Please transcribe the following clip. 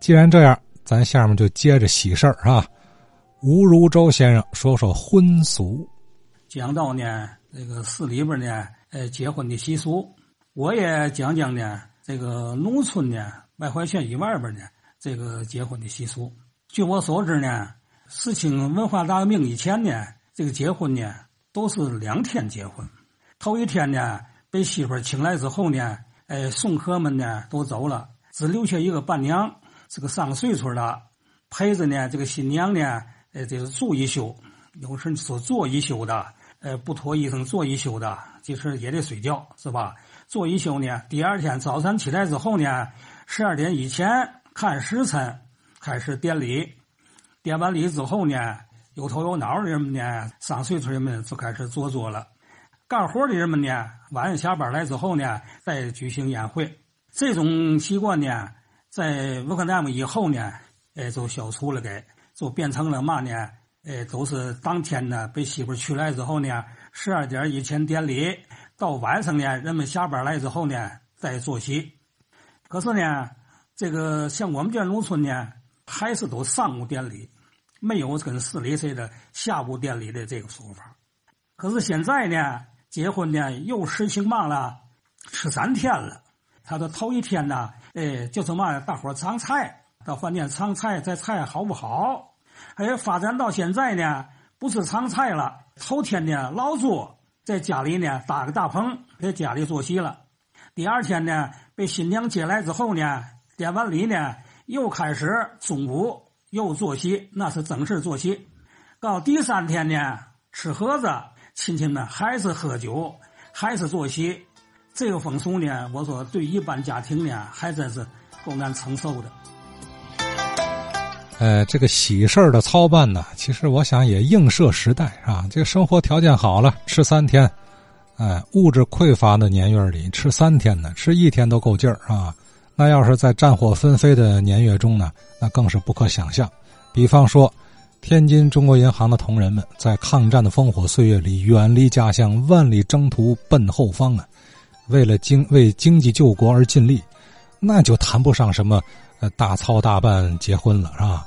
既然这样，咱下面就接着喜事儿啊。吴如周先生说说婚俗。讲到呢，这个市里边呢，呃，结婚的习俗，我也讲讲呢，这个农村呢，外环县以外边呢，这个结婚的习俗。据我所知呢，事情文化大革命以前呢，这个结婚呢都是两天结婚，头一天呢被媳妇请来之后呢，哎，送客们呢都走了，只留下一个伴娘，这个上岁数的，陪着呢这个新娘呢，呃，这是住一宿，有时说坐一宿的。呃，不脱衣裳坐一宿的，就是也得睡觉，是吧？坐一宿呢，第二天早晨起来之后呢，十二点以前看时辰开始典礼，典完礼之后呢，有头有脑的人们呢，上岁数人们就开始坐坐了，干活的人们呢，晚上下班来之后呢，再举行宴会。这种习惯呢，在乌克兰以后呢，哎，就消除了，给就变成了嘛呢？哎，都是当天呢，被媳妇娶来之后呢，十二点以前典礼，到晚上呢，人们下班来之后呢，再坐席。可是呢，这个像我们这农村呢，还是都上午典礼，没有跟市里似的下午典礼的这个说法。可是现在呢，结婚呢又实行嘛了，吃三天了。他的头一天呢，哎，就是嘛，大伙尝菜，到饭店尝菜，这菜好不好？哎，发展到现在呢，不是尝菜了。头天呢，老做在家里呢搭个大棚，在家里做席了。第二天呢，被新娘接来之后呢，典完礼呢，又开始中午又做席，那是正式做席。到第三天呢，吃盒子，亲戚们还是喝酒，还是做席。这个风俗呢，我说对一般家庭呢，还真是够难承受的。呃，这个喜事的操办呢，其实我想也映射时代啊。这生活条件好了，吃三天；哎，物质匮乏的年月里，吃三天呢，吃一天都够劲儿啊。那要是在战火纷飞的年月中呢，那更是不可想象。比方说，天津中国银行的同仁们在抗战的烽火岁月里，远离家乡，万里征途奔后方啊，为了经为经济救国而尽力，那就谈不上什么。呃，大操大办结婚了是吧？